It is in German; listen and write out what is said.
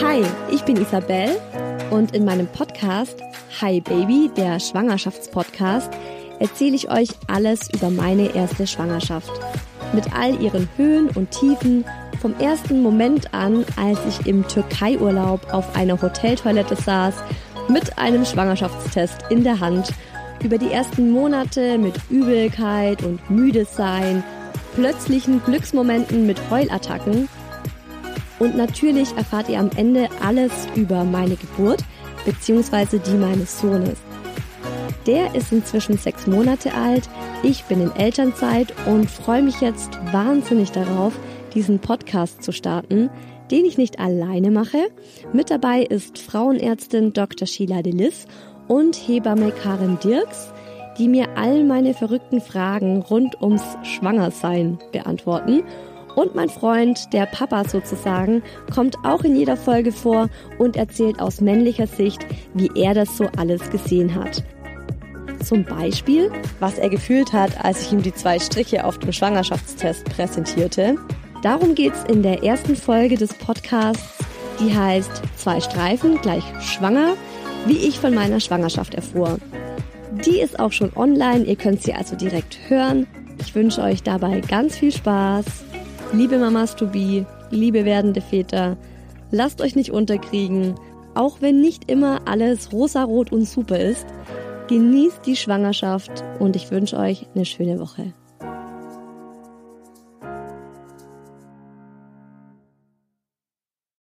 Hi, ich bin Isabel und in meinem Podcast Hi Baby, der Schwangerschaftspodcast, erzähle ich euch alles über meine erste Schwangerschaft. Mit all ihren Höhen und Tiefen, vom ersten Moment an, als ich im Türkei-Urlaub auf einer Hoteltoilette saß, mit einem Schwangerschaftstest in der Hand, über die ersten Monate mit Übelkeit und Müdesein, plötzlichen Glücksmomenten mit Heulattacken und natürlich erfahrt ihr am Ende alles über meine Geburt bzw. die meines Sohnes. Der ist inzwischen sechs Monate alt, ich bin in Elternzeit und freue mich jetzt wahnsinnig darauf, diesen Podcast zu starten, den ich nicht alleine mache. Mit dabei ist Frauenärztin Dr. Sheila Delis und Hebamme Karin Dirks, die mir all meine verrückten Fragen rund ums Schwangersein beantworten und mein Freund, der Papa sozusagen, kommt auch in jeder Folge vor und erzählt aus männlicher Sicht, wie er das so alles gesehen hat. Zum Beispiel, was er gefühlt hat, als ich ihm die zwei Striche auf dem Schwangerschaftstest präsentierte. Darum geht's in der ersten Folge des Podcasts, die heißt Zwei Streifen gleich schwanger, wie ich von meiner Schwangerschaft erfuhr. Die ist auch schon online, ihr könnt sie also direkt hören. Ich wünsche euch dabei ganz viel Spaß. Liebe Mamas to be, liebe werdende Väter, lasst euch nicht unterkriegen, auch wenn nicht immer alles rosa-rot und super ist. Genießt die Schwangerschaft und ich wünsche euch eine schöne Woche.